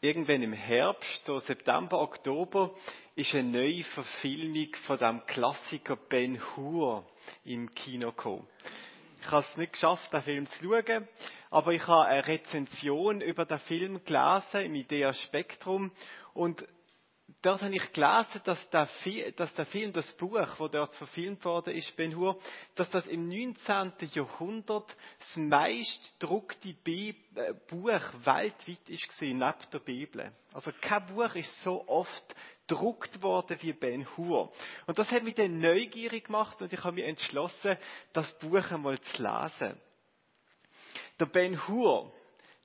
irgendwann im Herbst, so September, Oktober, ist eine neue Verfilmung von dem Klassiker Ben Hur im Kino gekommen. Ich habe es nicht geschafft, den Film zu schauen, aber ich habe eine Rezension über den Film gelesen im Idea Spektrum und dort habe ich gelesen, dass der, dass der Film, das Buch, wo dort verfilmt worden ist, Ben Hur, dass das im 19. Jahrhundert das meist druckte äh, Buch weltweit ist neben der Bibel. Also kein Buch ist so oft gedruckt worden wie Ben Hur. Und das hat mich dann neugierig gemacht und ich habe mich entschlossen, das Buch einmal zu lesen. Der Ben Hur,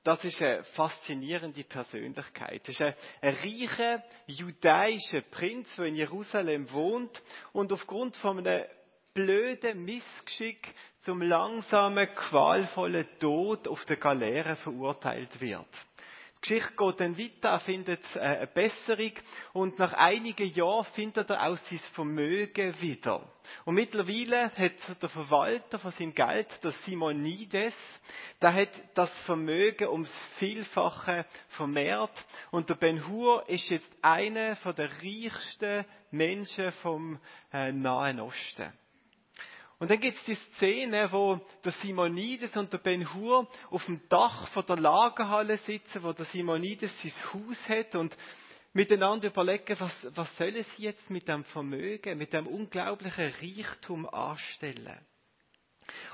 das ist eine faszinierende Persönlichkeit. Das ist ein, ein reicher jüdischer Prinz, der in Jerusalem wohnt und aufgrund von einem blöden Missgeschick zum langsamen, qualvollen Tod auf der Galeere verurteilt wird. Geschichte geht dann weiter, er findet äh, eine Besserung und nach einigen Jahren findet er auch sein Vermögen wieder. Und mittlerweile hat der Verwalter von seinem Geld, der Simonides, der hat das Vermögen ums Vielfache vermehrt und der Ben Hur ist jetzt einer der reichsten Menschen vom äh, Nahen Osten. Und dann gibt es die Szene, wo der Simonides und der Ben Hur auf dem Dach von der Lagerhalle sitzen, wo der Simonides sein Haus hat und miteinander überlegen, was, was sollen sie jetzt mit dem Vermögen, mit dem unglaublichen Reichtum anstellen.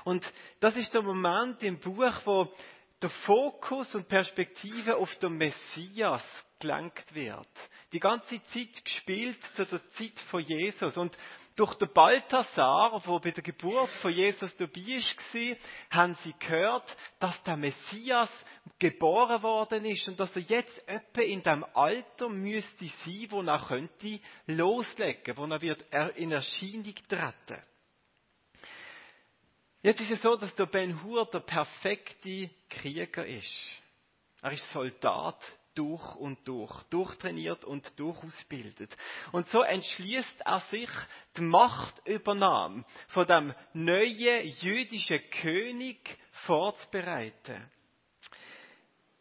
Und das ist der Moment im Buch, wo der Fokus und Perspektive auf den Messias gelenkt wird. Die ganze Zeit gespielt zu der Zeit von Jesus. Und durch den Balthasar, wo bei der Geburt von Jesus dabei war, haben sie gehört, dass der Messias geboren worden ist und dass er jetzt etwa in dem Alter müsste sein, wo er könnte loslegen, wo er wird in Erscheinung treten. Jetzt ist es so, dass der Ben Hur der perfekte Krieger ist. Er ist Soldat durch und durch, durchtrainiert und durchausbildet. Und so entschließt er sich, die Machtübernahme von dem neuen jüdischen König vorzubereiten.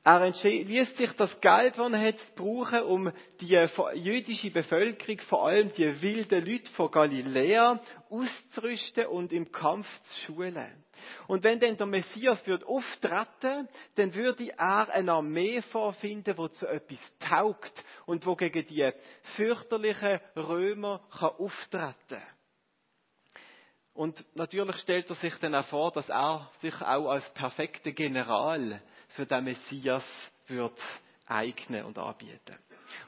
Er entschließt sich, das Geld, das er hat, zu brauchen, um die jüdische Bevölkerung, vor allem die wilden Leute von Galiläa, auszurüsten und im Kampf zu schulen. Und wenn dann der Messias wird auftreten, dann würde er eine Armee vorfinden, die zu etwas taugt und wo gegen die fürchterlichen Römer kann auftreten Und natürlich stellt er sich dann auch vor, dass er sich auch als perfekter General für den Messias wird eignen und anbieten.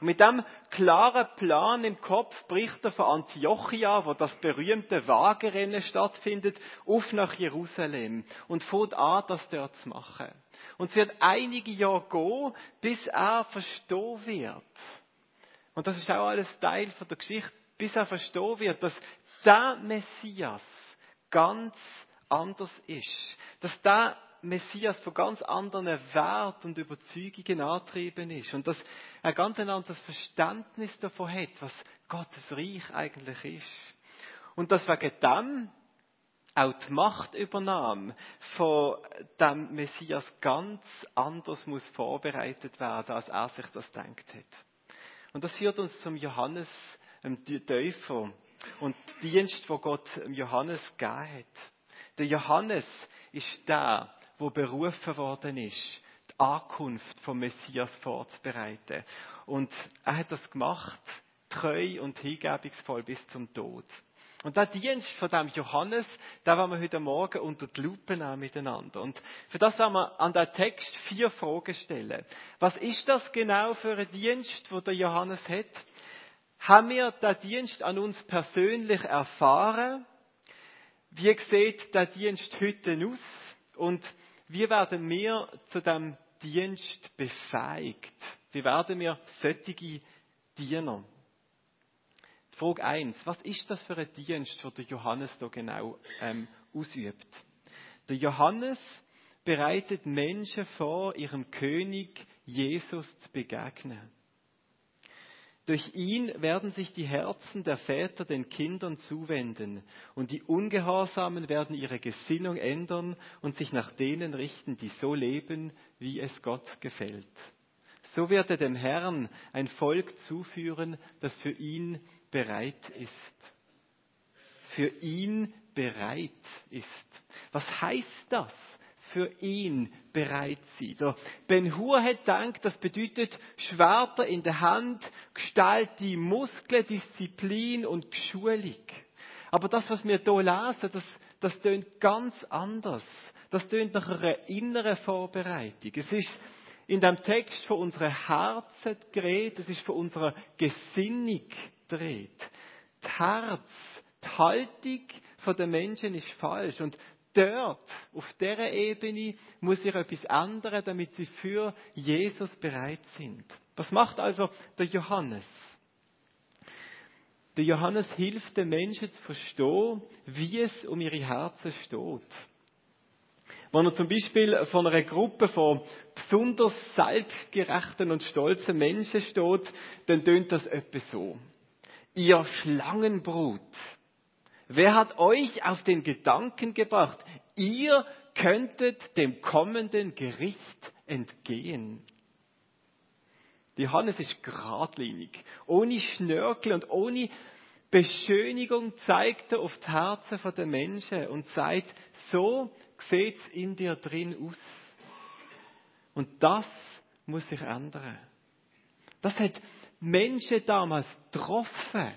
Und mit dem klaren Plan im Kopf bricht er von Antiochia, wo das berühmte Wagenrennen stattfindet, auf nach Jerusalem und fängt an, das dort zu machen. Und es wird einige Jahre gehen, bis er verstehen wird. Und das ist auch alles Teil von der Geschichte, bis er verstehen wird, dass der Messias ganz anders ist. Dass der Messias von ganz anderen Wert und Überzeugungen antrieben ist und dass er ganz ein anderes Verständnis davon hat, was Gottes Reich eigentlich ist. Und dass wegen dem auch die Machtübernahme von dem Messias ganz anders muss vorbereitet werden, als er sich das denkt hat. Und das führt uns zum Johannes, dem Täufer und Dienst, wo Gott Johannes gegeben hat. Der Johannes ist der, wo berufen worden ist, die Ankunft vom Messias vorzubereiten. Und er hat das gemacht, treu und hingebungsvoll bis zum Tod. Und der Dienst von dem Johannes, da werden wir heute Morgen unter die Lupe nehmen miteinander. Und für das werden wir an der Text vier Fragen stellen. Was ist das genau für ein Dienst, wo der Johannes hat? Haben wir den Dienst an uns persönlich erfahren? Wie sieht der Dienst heute aus? Und wie werden wir zu dem Dienst befähigt? Wie werden wir solche Diener? Frage 1. Was ist das für ein Dienst, den Johannes da genau ähm, ausübt? Der Johannes bereitet Menschen vor, ihrem König Jesus zu begegnen. Durch ihn werden sich die Herzen der Väter den Kindern zuwenden, und die Ungehorsamen werden ihre Gesinnung ändern und sich nach denen richten, die so leben, wie es Gott gefällt. so wird er dem Herrn ein Volk zuführen, das für ihn bereit ist. Für ihn bereit ist. Was heißt das? Für ihn bereit sein. Der ben Hur hat gedacht, das bedeutet Schwerter in der Hand, Gestalt, die Muskeln, Disziplin und Geschulung. Aber das, was wir hier lesen, das, das tönt ganz anders. Das tönt nach einer inneren Vorbereitung. Es ist in dem Text von unserem Herzen geredet, es ist von unserer Gesinnung geredet. Das Herz, die Haltung der Menschen ist falsch. Und dort, auf dieser Ebene, muss sich etwas ändern, damit sie für Jesus bereit sind. Was macht also der Johannes? Der Johannes hilft den Menschen zu verstehen, wie es um ihre Herzen steht. Wenn er zum Beispiel von einer Gruppe von besonders selbstgerechten und stolzen Menschen steht, dann tönt das etwa so. Ihr Schlangenbrut. Wer hat euch auf den Gedanken gebracht, ihr könntet dem kommenden Gericht entgehen? Johannes ist geradlinig. Ohne Schnörkel und ohne Beschönigung zeigt er auf die Herzen der Menschen und sagt, so sieht es in dir drin aus. Und das muss sich ändern. Das hat Menschen damals getroffen.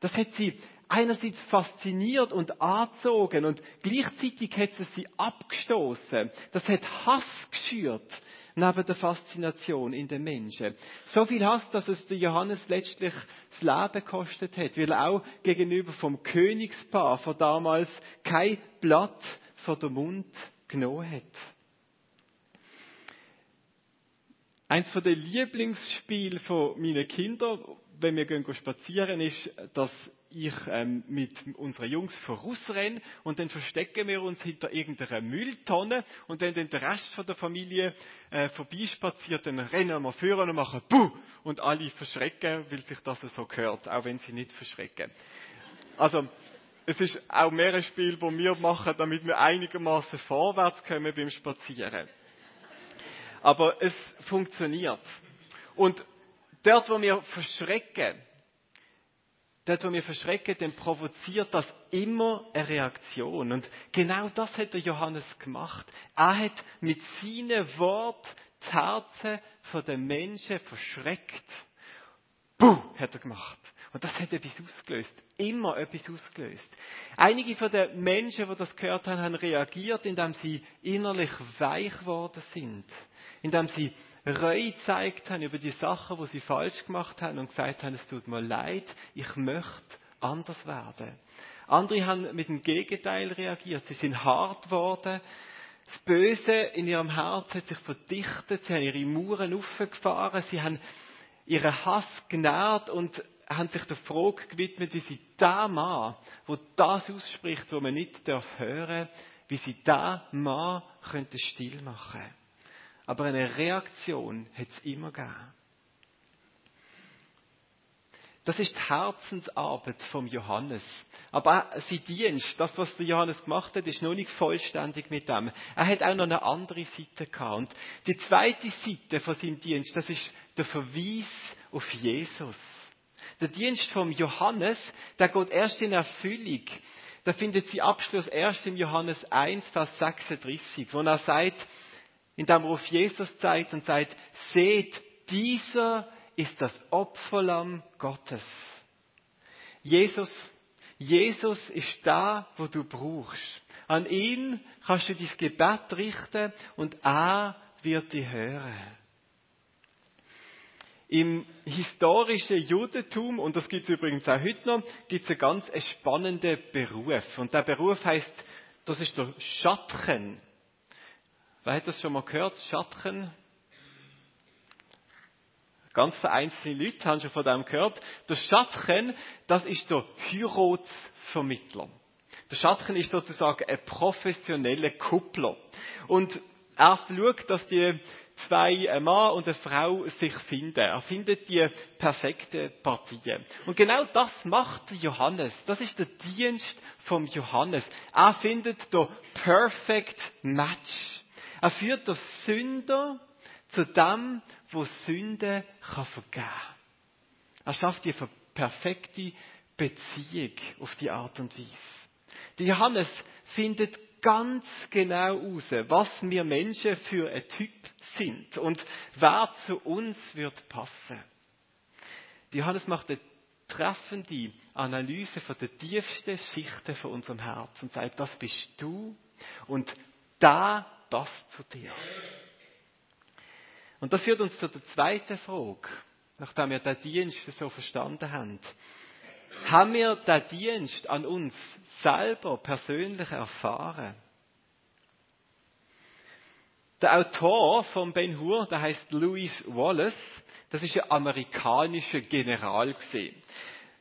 Das hat sie einerseits fasziniert und angezogen und gleichzeitig hat es sie abgestoßen. Das hat Hass geschürt neben der Faszination in den Menschen. So viel Hass, dass es der Johannes letztlich das Leben gekostet hat, weil er auch gegenüber vom Königspaar von damals kein Blatt vor den Mund genommen hat. Eins von den Lieblingsspielen von meinen Kindern, wenn wir gehen spazieren, ist, dass ich ähm, mit unseren Jungs vorausrenne und dann verstecken wir uns hinter irgendeiner Mülltonne und wenn dann der Rest von der Familie äh, vorbeispaziert, dann rennen wir vor und machen Buh! und alle verschrecken, weil sich das so gehört, auch wenn sie nicht verschrecken. Also es ist auch mehr ein Spiel, das wir machen, damit wir einigermaßen vorwärts kommen beim Spazieren. Aber es funktioniert. Und dort, wo wir verschrecken, dort, wo wir verschrecken, dann provoziert das immer eine Reaktion. Und genau das hat der Johannes gemacht. Er hat mit seinen Worten das Herzen der Menschen verschreckt. Puh, hat er gemacht. Und das hat etwas ausgelöst. Immer etwas ausgelöst. Einige von den Menschen, die das gehört haben, haben reagiert, indem sie innerlich weich geworden sind. Indem sie Reue gezeigt haben über die Sachen, die sie falsch gemacht haben und gesagt haben, es tut mir leid, ich möchte anders werden. Andere haben mit dem Gegenteil reagiert. Sie sind hart geworden. Das Böse in ihrem Herzen hat sich verdichtet. Sie haben ihre Mauern aufgefahren. Sie haben ihren Hass genährt und haben sich der Frage gewidmet, wie sie da Mann, wo das ausspricht, wo man nicht darf hören, wie sie da Mann könnte still machen. Aber eine Reaktion hat es immer gegeben. Das ist die Herzensarbeit vom Johannes. Aber auch sein Dienst, das, was der Johannes gemacht hat, ist noch nicht vollständig mit dem. Er hat auch noch eine andere Seite gehabt. Und die zweite Seite von seinem Dienst, das ist der Verweis auf Jesus. Der Dienst vom Johannes, der geht erst in Erfüllung. Da findet sie Abschluss erst im Johannes 1, Vers 36, wo er sagt, indem er auf Jesus zeigt und sagt, seht, dieser ist das Opferlamm Gottes. Jesus, Jesus ist da, wo du brauchst. An ihn kannst du dein Gebet richten und er wird dich hören. Im historischen Judentum, und das gibt es übrigens auch heute noch, gibt es einen ganz spannenden Beruf. Und der Beruf heißt, das ist der Schatchen. Wer hat das schon mal gehört? Schatchen? Ganz vereinzelte Leute haben schon von dem gehört. Der Schatchen, das ist der Heiratsvermittler. Der Schatchen ist sozusagen ein professioneller Kuppler. Und er schaut, dass die zwei, ein Mann und eine Frau, sich finden. Er findet die perfekte Partie. Und genau das macht Johannes. Das ist der Dienst vom Johannes. Er findet der Perfect Match. Er führt der Sünder zu dem, wo Sünde kann vergeben. Er schafft die perfekte Beziehung auf die Art und Weise. Der Johannes findet ganz genau raus, was wir Menschen für ein Typ sind und wer zu uns wird passen. Der Johannes macht eine treffende Analyse von den tiefsten Schichten von unserem Herz und sagt, das bist du und da passt zu dir. Und das führt uns zu der zweiten Frage, nachdem wir den Dienst so verstanden haben. Haben wir den Dienst an uns selber persönlich erfahren? Der Autor von Ben Hur, der heißt Louis Wallace, das ist ein amerikanischer General gesehen.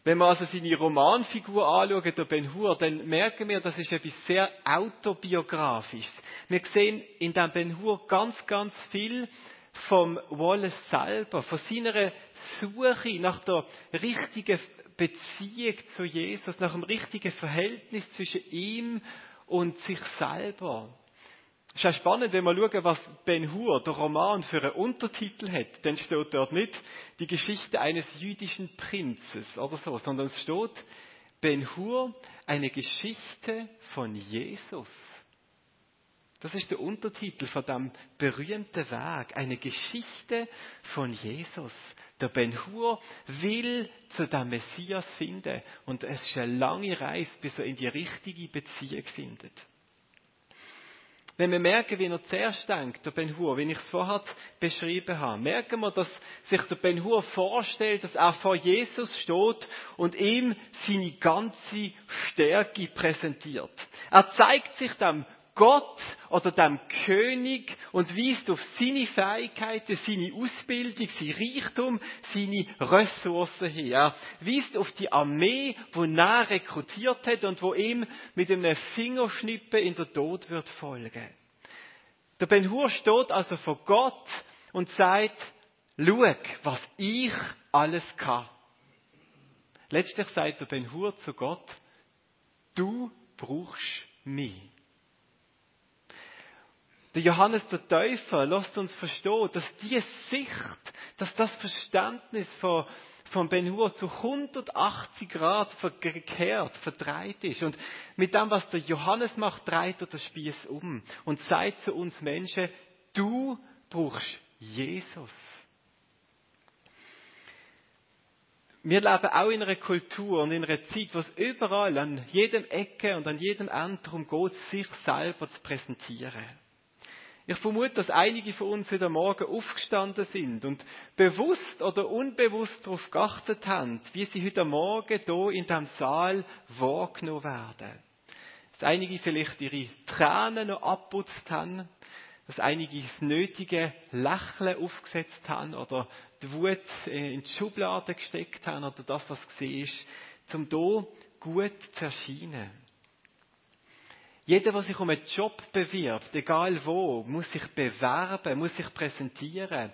Wenn wir also seine Romanfigur anschauen, der Ben Hur, dann merken wir, das ist etwas sehr autobiografisches. Wir sehen in dem Ben Hur ganz, ganz viel vom Wallace selber, von seiner Suche nach der richtigen Beziehung zu Jesus, nach dem richtigen Verhältnis zwischen ihm und sich selber. Es ist auch spannend, wenn wir schauen, was Ben Hur, der Roman, für einen Untertitel hat. Dann steht dort nicht die Geschichte eines jüdischen Prinzes oder so, sondern es steht Ben Hur, eine Geschichte von Jesus. Das ist der Untertitel von dem berühmten Werk, eine Geschichte von Jesus. Der Ben Hur will zu dem Messias finden und es ist eine lange Reise, bis er in die richtige Beziehung findet. Wenn wir merken, wie er zuerst denkt, der Ben Hur, wie ich es vorher beschrieben habe, merken wir, dass sich der Ben Hur vorstellt, dass er vor Jesus steht und ihm seine ganze Stärke präsentiert. Er zeigt sich dem Gott oder dem König und weist auf seine Fähigkeiten, seine Ausbildung, sein Reichtum, seine Ressourcen hin. Er weist auf die Armee, die er rekrutiert hat und wo ihm mit einem Fingerschnippen in der Tod wird folgen. Der Ben Hur steht also vor Gott und sagt, schau, was ich alles kann. Letztlich sagt der Ben Hur zu Gott, du brauchst mich. Der Johannes der Täufer lässt uns verstehen, dass diese Sicht, dass das Verständnis von, von Ben Hur zu 180 Grad verkehrt, verdreht ist. Und mit dem, was der Johannes macht, dreht er den Spieß um und sagt zu uns Menschen, du brauchst Jesus. Wir leben auch in einer Kultur und in einer Zeit, wo es überall an jedem Ecke und an jedem Ende darum geht, sich selber zu präsentieren. Ich vermute, dass einige von uns heute Morgen aufgestanden sind und bewusst oder unbewusst darauf geachtet haben, wie sie heute Morgen hier in diesem Saal wahrgenommen werden. Dass einige vielleicht ihre Tränen noch abputzt haben, dass einige das nötige Lächeln aufgesetzt haben oder die Wut in die Schublade gesteckt haben oder das, was gesehen ist, um hier gut zu erscheinen. Jeder, der sich um einen Job bewirbt, egal wo, muss sich bewerben, muss sich präsentieren,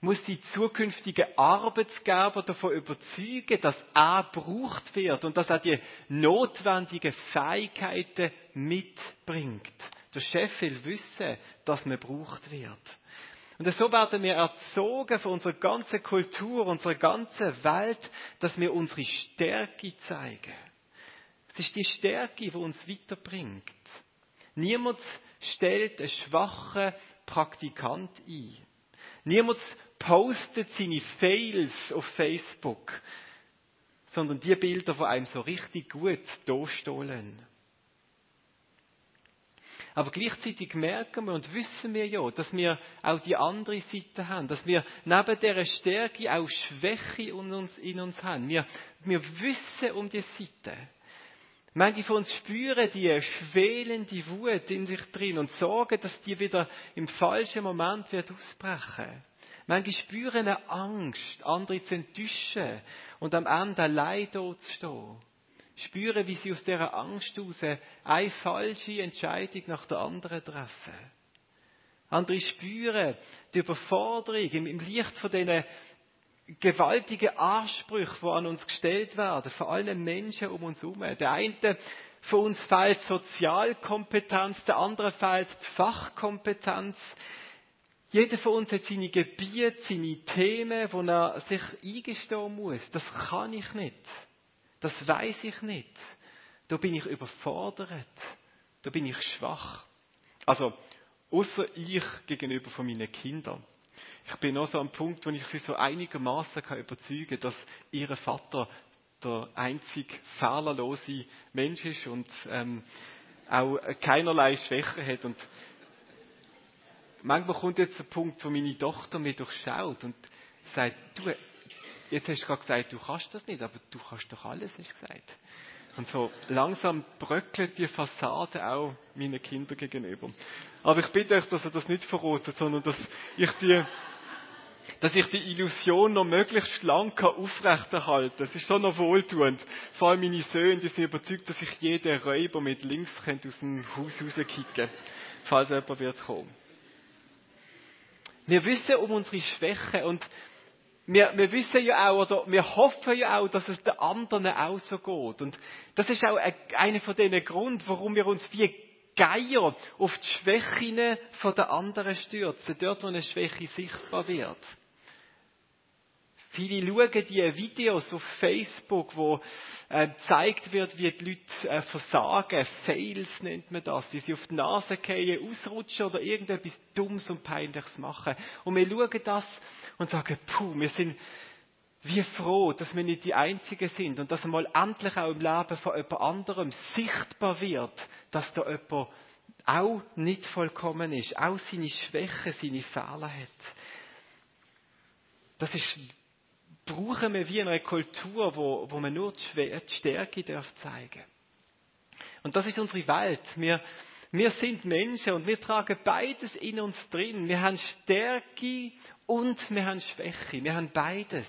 muss die zukünftigen Arbeitsgeber davon überzeugen, dass er gebraucht wird und dass er die notwendigen Fähigkeiten mitbringt. Der Chef will wissen, dass man gebraucht wird. Und so werden wir erzogen von unserer ganzen Kultur, unserer ganzen Welt, dass wir unsere Stärke zeigen. Es ist die Stärke, die uns weiterbringt. Niemand stellt einen schwachen Praktikant ein. Niemand postet seine Fails auf Facebook, sondern die Bilder, die einem so richtig gut durchstohlen. Aber gleichzeitig merken wir und wissen wir ja, dass wir auch die andere Seite haben, dass wir neben dieser Stärke auch Schwäche in uns, in uns haben. Wir, wir wissen um die Seite. Manche von uns spüren die schwelende Wut in sich drin und sorgen, dass die wieder im falschen Moment wird ausbrechen. Manche spüren eine Angst, andere zu enttäuschen und am Ende allein dort zu stehen. Spüren, wie sie aus dieser Angst heraus eine falsche Entscheidung nach der anderen treffen. Andere spüren die Überforderung im Licht von diesen gewaltige Ansprüche, die an uns gestellt werden, von allen Menschen um uns herum. Der eine von uns fehlt Sozialkompetenz, der andere fehlt Fachkompetenz. Jeder von uns hat seine Gebiete, seine Themen, wo er sich eingestehen muss. Das kann ich nicht. Das weiß ich nicht. Da bin ich überfordert. Da bin ich schwach. Also, außer ich gegenüber von meinen Kindern. Ich bin auch so am Punkt, wo ich sie so einigermaßen kann überzeugen, dass ihr Vater der einzig fehlerlose Mensch ist und ähm, auch keinerlei Schwäche hat. Und manchmal kommt jetzt der Punkt, wo meine Tochter mir durchschaut und sagt, du, jetzt hast du gerade gesagt, du kannst das nicht, aber du kannst doch alles, hast du gesagt. Und so langsam bröckelt die Fassade auch meinen Kindern gegenüber. Aber ich bitte euch, dass ihr das nicht verrotet, sondern dass ich die, dass ich die Illusion noch möglichst lang aufrechterhalten kann. Es ist schon noch wohltuend. Vor allem meine Söhne, die sind überzeugt, dass ich jeden Räuber mit links aus dem Haus rauskicken falls jemand wird kommen. Wir wissen um unsere Schwächen und wir, wir wissen ja auch, oder wir hoffen ja auch, dass es den anderen auch so geht. Und das ist auch einer von den Gründen, warum wir uns wie Geier auf die Schwächen der anderen stürzen, dort wo eine Schwäche sichtbar wird. Viele schauen die Videos auf Facebook, wo äh, gezeigt wird, wie die Leute äh, versagen. Fails nennt man das. Wie sie auf die Nase fallen, ausrutschen oder irgendetwas Dummes und Peinliches machen. Und wir schauen das und sagen, puh, wir sind wie froh, dass wir nicht die Einzigen sind und dass einmal endlich auch im Leben von jemand anderem sichtbar wird, dass da jemand auch nicht vollkommen ist, auch seine Schwächen, seine Fehler hat. Das ist brauchen wir wie eine Kultur, wo, wo man nur die Stärke darf zeigen. Und das ist unsere Welt. Wir, wir sind Menschen und wir tragen beides in uns drin. Wir haben Stärke und wir haben Schwäche. Wir haben beides.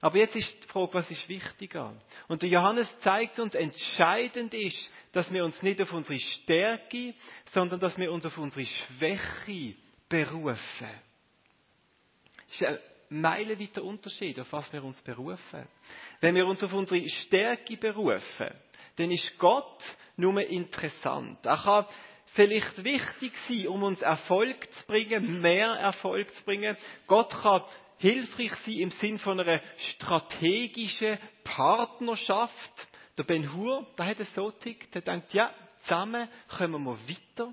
Aber jetzt ist die Frage, was ist wichtiger? Und der Johannes zeigt uns, entscheidend ist, dass wir uns nicht auf unsere Stärke, sondern dass wir uns auf unsere Schwäche berufen. Das ist meilenweiter Unterschied, auf was wir uns berufen. Wenn wir uns auf unsere Stärke berufen, dann ist Gott nur interessant. Er kann vielleicht wichtig sein, um uns Erfolg zu bringen, mehr Erfolg zu bringen. Gott kann hilfreich sein im Sinn von einer strategischen Partnerschaft. Der Ben Hur, der hat es so tickt, der denkt, ja, zusammen kommen wir weiter.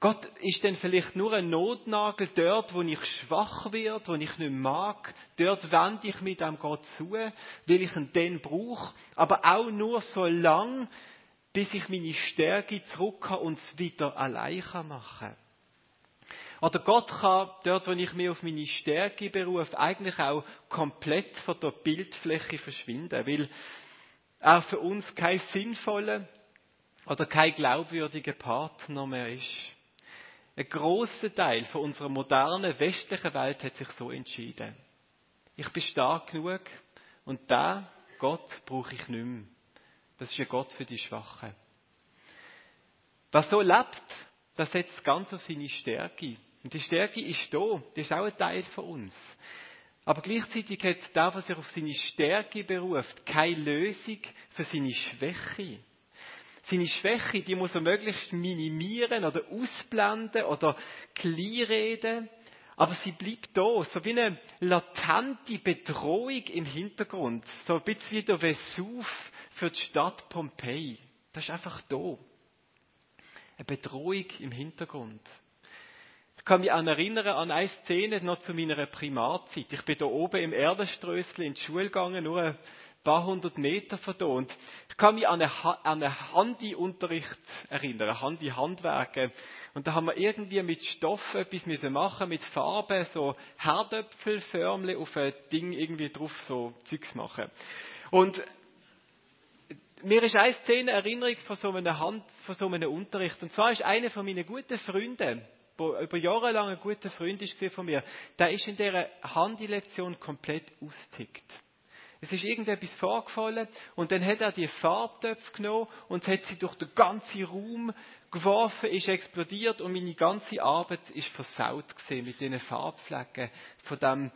Gott ist dann vielleicht nur ein Notnagel dort, wo ich schwach werde, wo ich nicht mag. Dort wende ich mich dem Gott zu, weil ich ihn dann brauche. Aber auch nur so lang, bis ich meine Stärke zurück habe und es wieder allein machen kann. Oder Gott kann dort, wo ich mich auf meine Stärke berufe, eigentlich auch komplett von der Bildfläche verschwinden, weil er für uns kein sinnvoller oder kein glaubwürdiger Partner mehr ist. Ein großer Teil von unserer modernen westlichen Welt hat sich so entschieden. Ich bin stark genug und da Gott brauche ich nicht mehr. Das ist ein Gott für die Schwachen. Wer so lebt, der setzt ganz auf seine Stärke. Und die Stärke ist da, die ist auch ein Teil von uns. Aber gleichzeitig hat der, was sich auf seine Stärke beruft, keine Lösung für seine Schwäche. Seine Schwäche, die muss er möglichst minimieren oder ausblenden oder kleinreden. Aber sie bleibt da, so wie eine latente Bedrohung im Hintergrund. So ein bisschen wie der Vesuv für die Stadt Pompeji. Das ist einfach da. Eine Bedrohung im Hintergrund. Ich kann mich an erinnern an eine Szene noch zu meiner Primarzeit. Ich bin da oben im Erdenströssel in die Schule gegangen, nur ein paar hundert Meter von da. Und ich kann mich an einen, Handy-Unterricht erinnern, Handy-Handwerke. Und da haben wir irgendwie mit Stoff etwas müssen machen, mit Farbe, so Herdöpfelförmle auf ein Ding irgendwie drauf, so Zeugs machen. Und mir ist eine Szene Erinnerung von so einem, Hand, von so einem Unterricht. Und zwar ist einer von meinen guten Freunden, der über Jahre lang ein guter Freund ist von mir, der ist in dieser Handy-Lektion komplett austickt. Es ist irgendetwas vorgefallen und dann hat er die Farbtöpfe genommen und hat sie durch den ganzen Raum geworfen, ist explodiert und meine ganze Arbeit ist versaut gesehen mit diesen Farbflecken von dem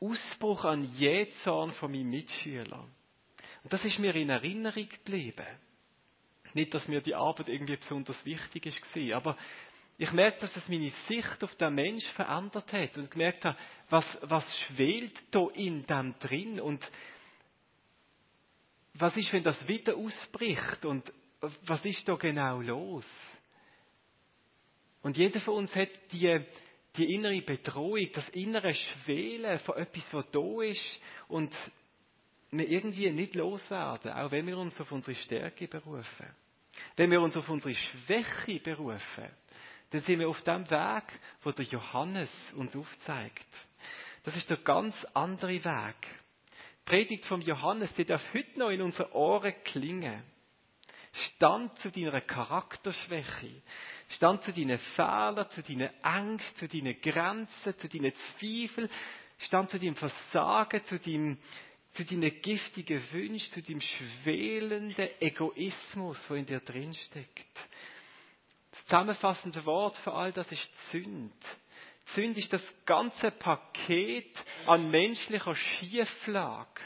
Ausbruch an Jähzorn von meinem Mitschüler. Und das ist mir in Erinnerung geblieben. Nicht, dass mir die Arbeit irgendwie besonders wichtig ist, aber ich merke, dass das meine Sicht auf den Mensch verändert hat und gemerkt habe, was, was schwelt da in dem drin und was ist, wenn das wieder ausbricht und was ist da genau los? Und jeder von uns hat die, die innere Bedrohung, das innere Schwelen von etwas, was da ist und wir irgendwie nicht loswerden, auch wenn wir uns auf unsere Stärke berufen. Wenn wir uns auf unsere Schwäche berufen, dann sind wir auf dem Weg, wo der Johannes uns aufzeigt. Das ist der ganz andere Weg. Die Predigt vom Johannes, die darf heute noch in unseren Ohren klingen. Stand zu deiner Charakterschwäche. Stand zu deinen Fehlern, zu deinen Ängsten, zu deinen Grenzen, zu deinen Zweifeln. Stand zu deinem Versagen, zu deinem, zu deinen giftigen Wünschen, zu deinem schwelenden Egoismus, der in dir drinsteckt. Das zusammenfassende Wort für all das ist Sünd. Sünd ist das ganze Paket an menschlicher Schieflage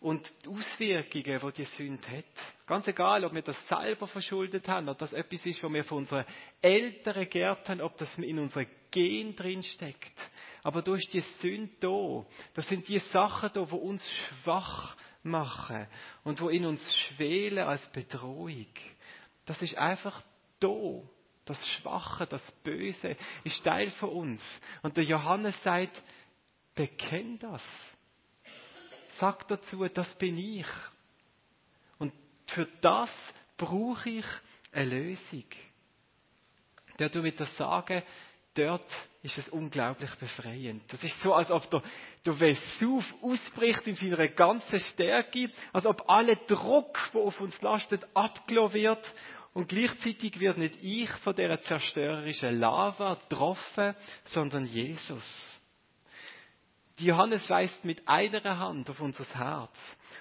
und die Auswirkungen, die die Sünde hat. Ganz egal, ob wir das selber verschuldet haben, ob das etwas ist, was wir von unseren Eltern geerbt haben, ob das in unserem Gen drin steckt. Aber da ist die Sünde da. Das sind die Sachen da, die uns schwach machen und wo in uns schwelen als Bedrohung. Das ist einfach da. Das Schwache, das Böse ist Teil von uns. Und der Johannes sagt, bekenn das. Sag dazu, das bin ich. Und für das brauche ich eine Lösung. Der du mit das sagen, dort ist es unglaublich befreiend. Das ist so, als ob der, der Vesuv ausbricht in seiner ganzen Stärke, als ob alle Druck, der auf uns lastet, abgelassen wird und gleichzeitig wird nicht ich von der zerstörerischen Lava getroffen, sondern Jesus. Die Johannes weist mit einer Hand auf unser Herz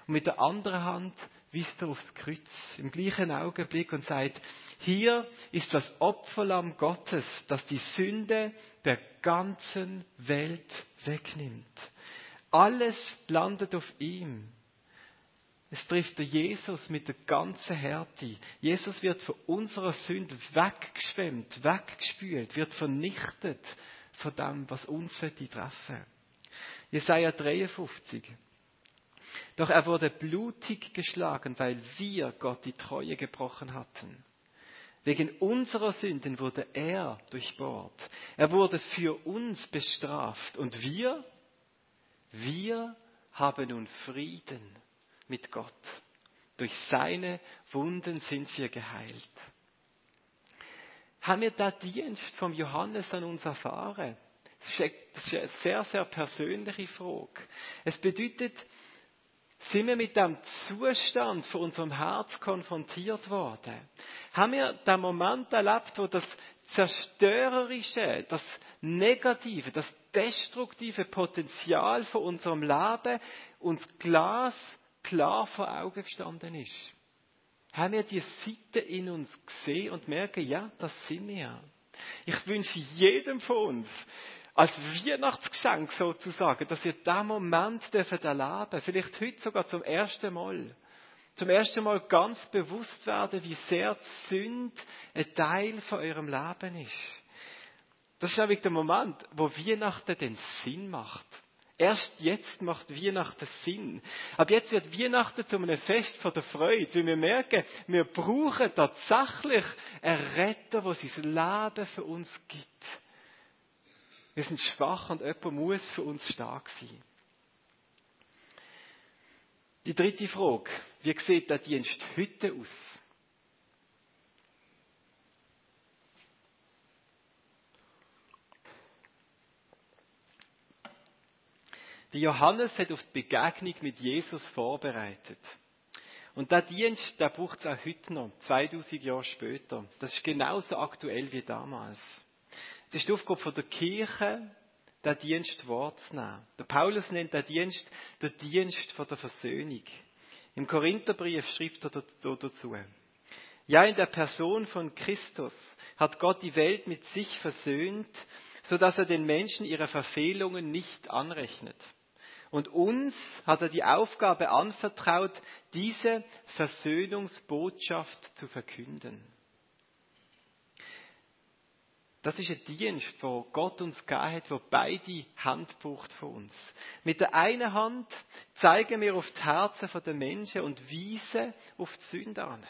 und mit der anderen Hand weist er aufs Kreuz im gleichen Augenblick und sagt, hier ist das Opferlamm Gottes, das die Sünde der ganzen Welt wegnimmt. Alles landet auf ihm. Es trifft Jesus mit der ganzen Härte. Jesus wird von unserer Sünde weggeschwemmt, weggespült, wird vernichtet von dem, was uns sollte treffen. Jesaja 53. Doch er wurde blutig geschlagen, weil wir Gott die Treue gebrochen hatten. Wegen unserer Sünden wurde er durchbohrt. Er wurde für uns bestraft. Und wir, wir haben nun Frieden mit Gott. Durch seine Wunden sind wir geheilt. Haben wir da Dienst vom Johannes an uns erfahren? Das ist eine sehr, sehr persönliche Frage. Es bedeutet, sind wir mit dem Zustand von unserem Herz konfrontiert worden? Haben wir den Moment erlebt, wo das zerstörerische, das negative, das destruktive Potenzial von unserem Leben uns Glas klar vor Augen gestanden ist. Haben wir die Seite in uns gesehen und merken, ja, das sind wir. Ich wünsche jedem von uns, als Weihnachtsgeschenk sozusagen, dass wir diesen Moment dürfen erleben, vielleicht heute sogar zum ersten Mal. Zum ersten Mal ganz bewusst werden, wie sehr die Sünde ein Teil von eurem Leben ist. Das ist nämlich der Moment, wo Weihnachten den Sinn macht. Erst jetzt macht Weihnachten Sinn. Ab jetzt wird Weihnachten zu einem Fest von der Freude, weil wir merken, wir brauchen tatsächlich einen Retter, der sein Leben für uns gibt. Wir sind schwach und jemand muss für uns stark sein. Die dritte Frage. Wie sieht der Dienst heute aus? Der Johannes hat auf die Begegnung mit Jesus vorbereitet. Und der Dienst, der braucht es auch heute noch, 2000 Jahre später. Das ist genauso aktuell wie damals. Es ist die Aufgabe der Kirche, den Dienst wahrzunehmen. Der Paulus nennt den Dienst der Dienst von der Versöhnung. Im Korintherbrief schreibt er dazu. Ja, in der Person von Christus hat Gott die Welt mit sich versöhnt, so dass er den Menschen ihre Verfehlungen nicht anrechnet. Und uns hat er die Aufgabe anvertraut, diese Versöhnungsbotschaft zu verkünden. Das ist ein Dienst, wo Gott uns gegeben hat, wo beide Hand braucht von uns. Mit der einen Hand zeigen wir auf die Herzen der Menschen und weisen auf die Sünde an.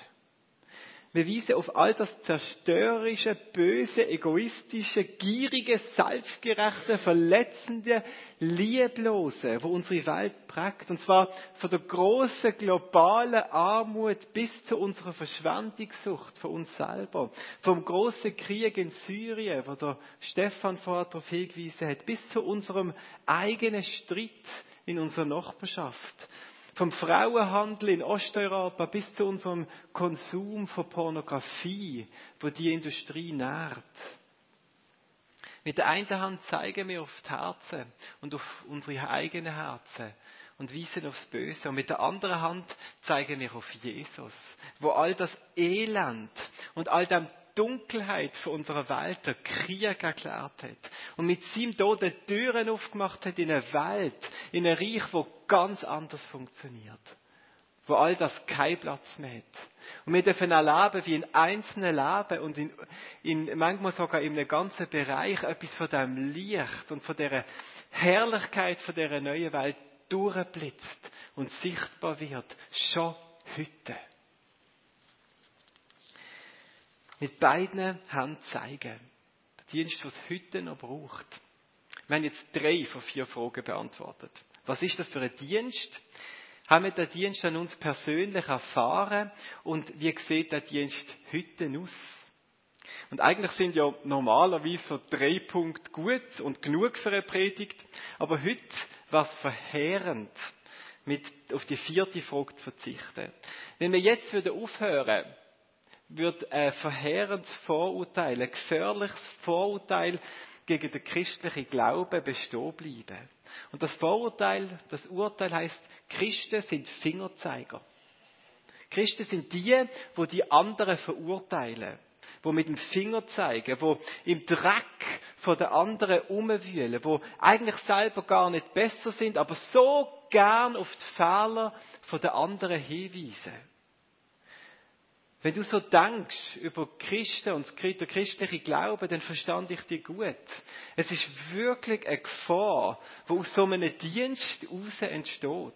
Wir weisen auf all das zerstörerische, böse, egoistische, gierige, selbstgerechte, verletzende, lieblose, wo unsere Welt prägt. Und zwar von der großen globalen Armut bis zu unserer Verschwendungssucht von uns selber. Vom großen Krieg in Syrien, wo der Stefan vorher darauf hingewiesen hat, bis zu unserem eigenen Streit in unserer Nachbarschaft vom Frauenhandel in Osteuropa bis zu unserem Konsum von Pornografie, wo die Industrie nährt. Mit der einen Hand zeigen wir auf die Herzen und auf unsere eigenen Herzen und weisen aufs Böse. Und mit der anderen Hand zeigen wir auf Jesus, wo all das Elend und all dem Dunkelheit von unserer Welt der Krieg erklärt hat und mit seinem Tod die Türen aufgemacht hat in eine Welt, in ein Reich, wo ganz anders funktioniert, wo all das keinen Platz mehr hat. Und wir dürfen erleben, wie in einzelnen Leben und in, in, manchmal sogar in einem ganzen Bereich etwas von dem Licht und von der Herrlichkeit von der neuen Welt durchblitzt und sichtbar wird, schon heute mit beiden Händen zeigen. Der Dienst, was heute noch braucht. Wir haben jetzt drei von vier Fragen beantwortet. Was ist das für ein Dienst? Haben wir den Dienst an uns persönlich erfahren? Und wie sieht der Dienst heute aus? Und eigentlich sind ja normalerweise so drei Punkte gut und genug für eine Predigt. Aber heute war es verheerend, mit, auf die vierte Frage zu verzichten. Wenn wir jetzt wieder aufhören, wird ein verheerendes Vorurteil, ein gefährliches Vorurteil gegen den christlichen Glauben bestehen bleiben. Und das Vorurteil, das Urteil heißt, Christen sind Fingerzeiger. Christen sind die, wo die anderen verurteilen, wo mit dem Finger zeigen, wo im Dreck von der anderen umwühlen, wo eigentlich selber gar nicht besser sind, aber so gern auf die Fehler von der anderen hinweisen. Wenn du so denkst über Christen und den christlichen Glauben, dann verstand ich dich gut. Es ist wirklich eine Gefahr, die aus so einem Dienst heraus entsteht.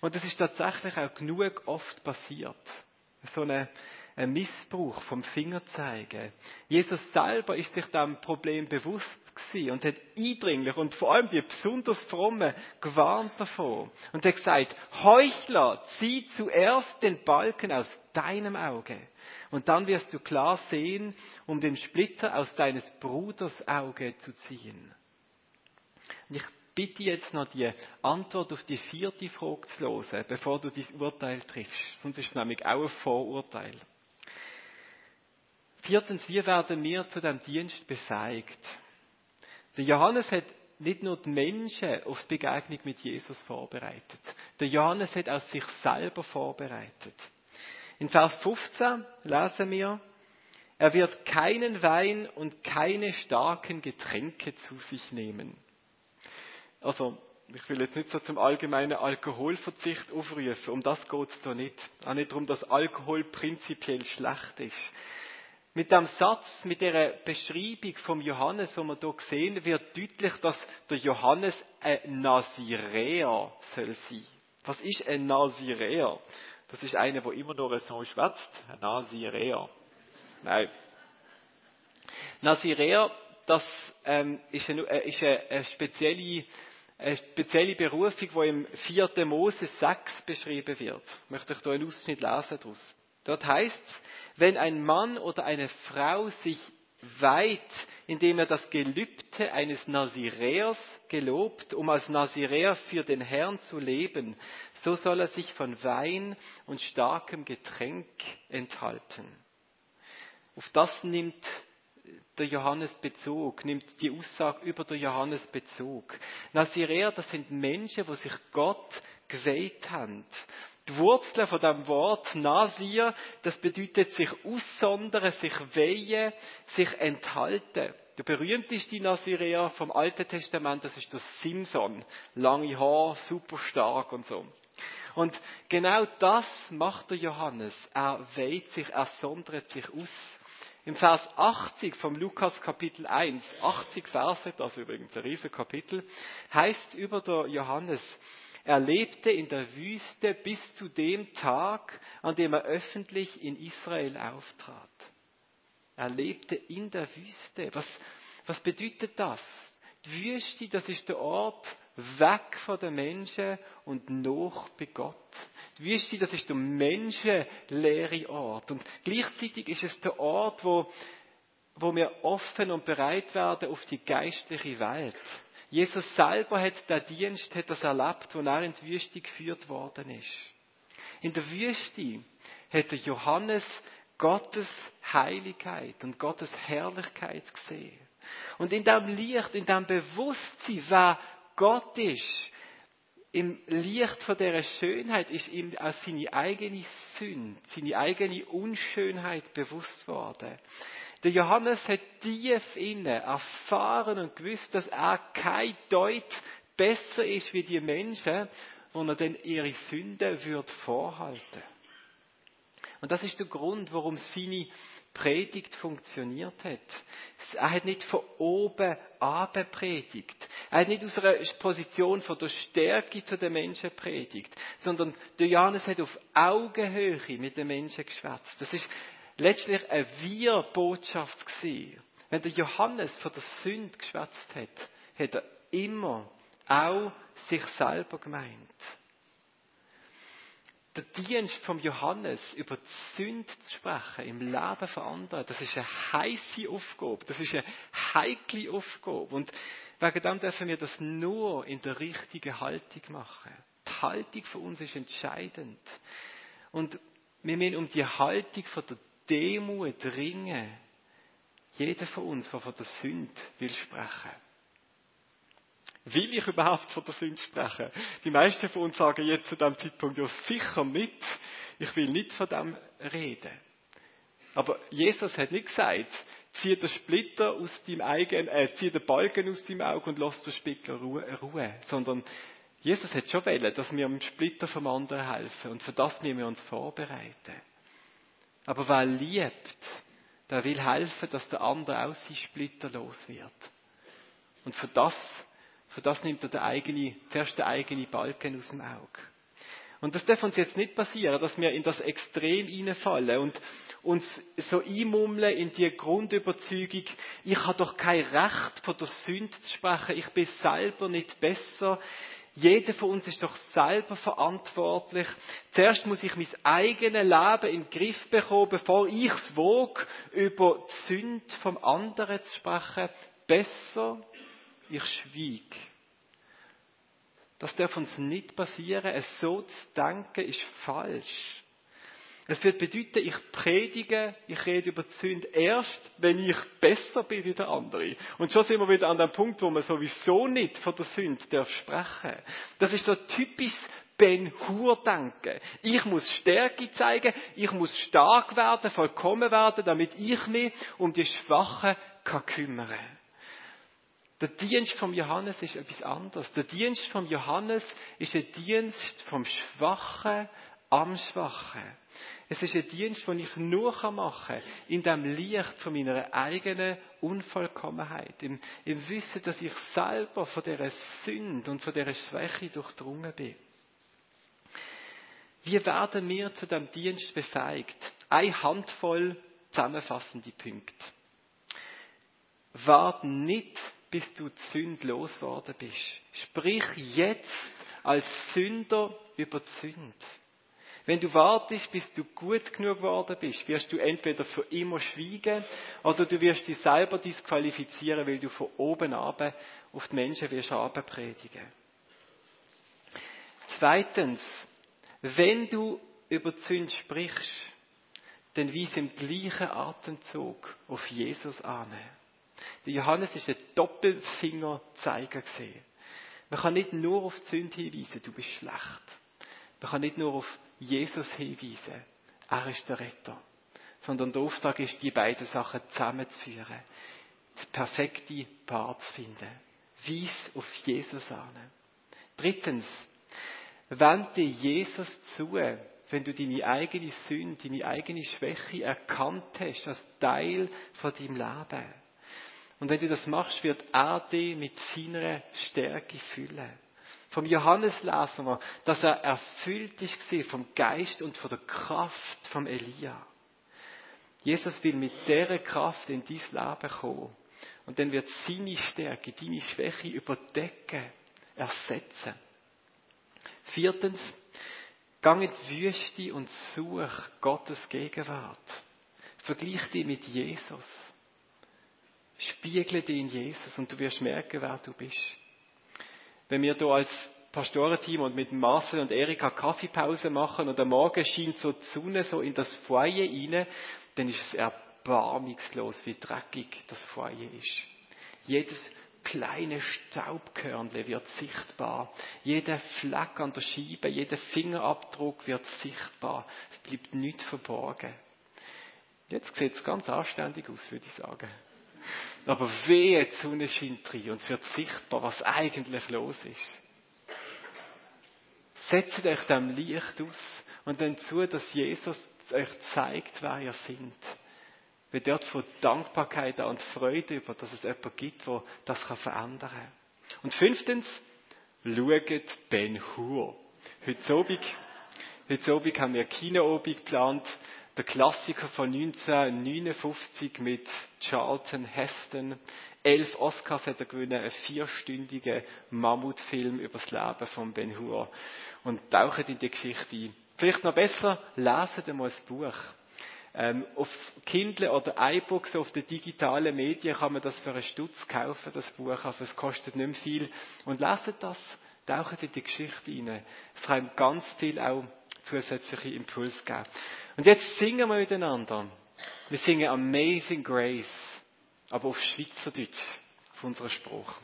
Und das ist tatsächlich auch genug oft passiert. So eine ein Missbrauch vom Fingerzeigen. Jesus selber ist sich dem Problem bewusst gewesen und hat eindringlich und vor allem die besonders Fromme gewarnt davon und hat gesagt, Heuchler, zieh zuerst den Balken aus deinem Auge und dann wirst du klar sehen, um den Splitter aus deines Bruders Auge zu ziehen. Und ich bitte jetzt noch die Antwort auf die vierte Frage zu hören, bevor du dein Urteil triffst. Sonst ist es nämlich auch ein Vorurteil. Viertens, wie werden wir zu dem Dienst befähigt? Der Johannes hat nicht nur die Menschen auf die Begegnung mit Jesus vorbereitet. Der Johannes hat auch sich selber vorbereitet. In Vers 15 lesen wir, er wird keinen Wein und keine starken Getränke zu sich nehmen. Also, ich will jetzt nicht so zum allgemeinen Alkoholverzicht aufrufen, um das geht es da nicht. Auch nicht darum, dass Alkohol prinzipiell schlecht ist. Mit dem Satz, mit der Beschreibung vom Johannes, wo man hier sehen, wird deutlich, dass der Johannes ein Naziräer soll sein. Was ist ein Naziräer? Das ist einer, der immer nur so schwätzt. Ein Naziräer. Nein. Naziräer, das ähm, ist, eine, äh, ist eine, spezielle, eine spezielle Berufung, die im 4. Mose 6 beschrieben wird. Ich möchte euch hier einen Ausschnitt lesen daraus. Dort heißt es, wenn ein Mann oder eine Frau sich weiht, indem er das Gelübde eines Naziräers gelobt, um als Naziräer für den Herrn zu leben, so soll er sich von Wein und starkem Getränk enthalten. Auf das nimmt der Johannes Bezug, nimmt die Aussage über der Johannes Bezug. Naziräer, das sind Menschen, wo sich Gott geweiht haben, die Wurzel von dem Wort Nasir, das bedeutet sich aussondern, sich weihen, sich enthalten. Der berühmteste Naziräer vom Alten Testament, das ist der Simson. Lange Haar, super stark und so. Und genau das macht der Johannes. Er weiht sich, er sondert sich aus. Im Vers 80 vom Lukas Kapitel 1, 80 Verse, das ist übrigens ein riesen Kapitel, heißt über der Johannes, er lebte in der Wüste bis zu dem Tag, an dem er öffentlich in Israel auftrat. Er lebte in der Wüste. Was, was bedeutet das? Die Wüste, das ist der Ort weg von den Menschen und noch bei Gott. Die Wüste, das ist der menschenleere Ort. Und gleichzeitig ist es der Ort, wo, wo wir offen und bereit werden auf die geistliche Welt. Jesus selber hat den Dienst, hat das erlebt, wo er in die Wüste geführt worden ist. In der Wüste hat der Johannes Gottes Heiligkeit und Gottes Herrlichkeit gesehen. Und in dem Licht, in dem Bewusstsein, wer Gott ist, im Licht von dieser Schönheit ist ihm auch seine eigene Sünde, seine eigene Unschönheit bewusst worden. Der Johannes hat tief inne erfahren und gewusst, dass er kein Deut besser ist wie die Menschen, wo er denn ihre Sünde wird vorhalten. Und das ist der Grund, warum seine Predigt funktioniert hat. Er hat nicht von oben ab predigt. Er hat nicht aus einer Position von der Stärke zu den Menschen predigt, sondern der Johannes hat auf Augenhöhe mit den Menschen geschwätzt. Das ist letztlich eine Wir-Botschaft gewesen. Wenn der Johannes von der Sünde geschwätzt hat, hat er immer auch sich selber gemeint der Dienst vom Johannes über die Sünde zu sprechen im Leben von anderen, das ist eine heiße Aufgabe, das ist eine heikle Aufgabe. Und wegen dem dürfen wir das nur in der richtigen Haltung machen. Die Haltung von uns ist entscheidend. Und wir müssen um die Haltung von der Demut ringen. Jeder von uns, der von der Sünde will sprechen. Will ich überhaupt von der Sünde sprechen? Die meisten von uns sagen jetzt zu diesem Zeitpunkt ja sicher mit. Ich will nicht von dem reden. Aber Jesus hat nicht gesagt, zieh den Splitter aus deinem eigenen, äh, zieh den Balken aus deinem Auge und lass den Splitter ruhen, sondern Jesus hat schon wollen, dass wir dem Splitter vom anderen helfen und für das müssen wir uns vorbereiten. Aber wer liebt, der will helfen, dass der andere aus seinem Splitter los wird. Und für das für das nimmt er den eigene, zuerst den eigenen Balken aus dem Auge. Und das darf uns jetzt nicht passieren, dass wir in das Extrem hineinfallen und uns so einmummeln in die Grundüberzeugung, ich habe doch kein Recht von der Sünde zu sprechen, ich bin selber nicht besser. Jeder von uns ist doch selber verantwortlich. Zuerst muss ich mein eigenes Leben in den Griff bekommen, bevor ich es wage, über die Sünde vom anderen zu sprechen. Besser ich schwieg. Das darf uns nicht passieren. Es so zu denken ist falsch. Es wird bedeuten, ich predige, ich rede über die Sünde erst, wenn ich besser bin wie der andere. Und schon sind wir wieder an dem Punkt, wo man sowieso nicht von der Sünde darf sprechen. Das ist so typisch Ben Hur denken. Ich muss Stärke zeigen, ich muss stark werden, vollkommen werden, damit ich mich um die Schwachen kann kümmern. Der Dienst vom Johannes ist etwas anderes. Der Dienst vom Johannes ist ein Dienst vom Schwachen am Schwachen. Es ist ein Dienst, den ich nur machen kann, in dem Licht von meiner eigenen Unvollkommenheit, im, im Wissen, dass ich selber von dieser Sünde und von dieser Schwäche durchdrungen bin. Wie werden wir zu dem Dienst befähigt? Eine Handvoll zusammenfassende Punkte. Wart nicht bis du sündlos worden bist. Sprich jetzt als Sünder über die Sünde. Wenn du wartest, bis du gut genug geworden bist, wirst du entweder für immer schweigen oder du wirst dich selber disqualifizieren, weil du von oben ab auf die Menschen wirst predigen. Zweitens, wenn du über die Sünde sprichst, dann weise im gleichen Atemzug auf Jesus an. Der Johannes ist ein Doppelfingerzeiger gesehen. Man kann nicht nur auf die Sünde hinweisen, du bist schlecht. Man kann nicht nur auf Jesus hinweisen, er ist der Retter. Sondern der Auftrag ist, die beiden Sachen zusammenzuführen. Das perfekte Paar zu finden. Weiss auf Jesus an. Drittens, wende Jesus zu wenn du deine eigene Sünde, deine eigene Schwäche erkannt hast als Teil von deinem Leben. Und wenn du das machst, wird er dich mit seiner Stärke füllen. Vom Johannes lesen wir, dass er erfüllt ist vom Geist und von der Kraft vom Elia. Jesus will mit dieser Kraft in dein Leben kommen. Und dann wird seine Stärke, deine Schwäche überdecken, ersetzen. Viertens, gang in die Wüste und such Gottes Gegenwart. Vergleich dich mit Jesus. Spiegle dich in Jesus und du wirst merken, wer du bist. Wenn wir hier als Pastorenteam und mit Marcel und Erika Kaffeepause machen und am Morgen scheint so die Sonne so in das Feuer rein, dann ist es erbarmungslos, wie dreckig das Feuer ist. Jedes kleine Staubkörnle wird sichtbar. Jeder Fleck an der Scheibe, jeder Fingerabdruck wird sichtbar. Es bleibt nichts verborgen. Jetzt sieht es ganz anständig aus, würde ich sagen. Aber wehe, die Sonne scheint rein und es wird sichtbar, was eigentlich los ist. Setzt euch dem Licht aus und dann zu, dass Jesus euch zeigt, wer ihr seid. Wir dort von Dankbarkeit und Freude über, dass es jemanden gibt, der das verändern kann. Und fünftens, schaut Ben Hur. Heute Abend, heute Abend haben wir Kinoabend geplant. Der Klassiker von 1959 mit Charlton Heston. Elf Oscars hat er gewonnen, einen vierstündigen Mammutfilm über das Leben von Ben Hur. Und tauchen in die Geschichte ein. Vielleicht noch besser, lesen mal das Buch. Ähm, auf Kindle oder iBooks, auf den digitalen Medien kann man das für einen Stutz kaufen, das Buch. Also es kostet nicht mehr viel. Und lesen das, tauchen in die Geschichte rein. Es kann ganz viel auch zusätzliche Impulse geben. Und jetzt singen wir miteinander. Wir singen Amazing Grace, aber auf Schweizerdeutsch, auf unserer Sprache.